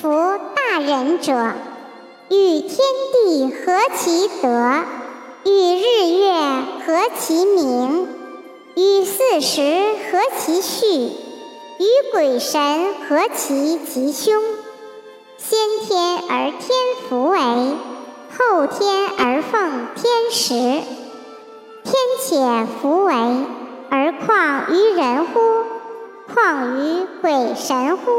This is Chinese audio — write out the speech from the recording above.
夫大人者，与天地合其德，与日月合其明，与四时合其序，与鬼神合其吉凶。先天而天福为，后天而奉天时。天且福为，而况于人乎？况于鬼神乎？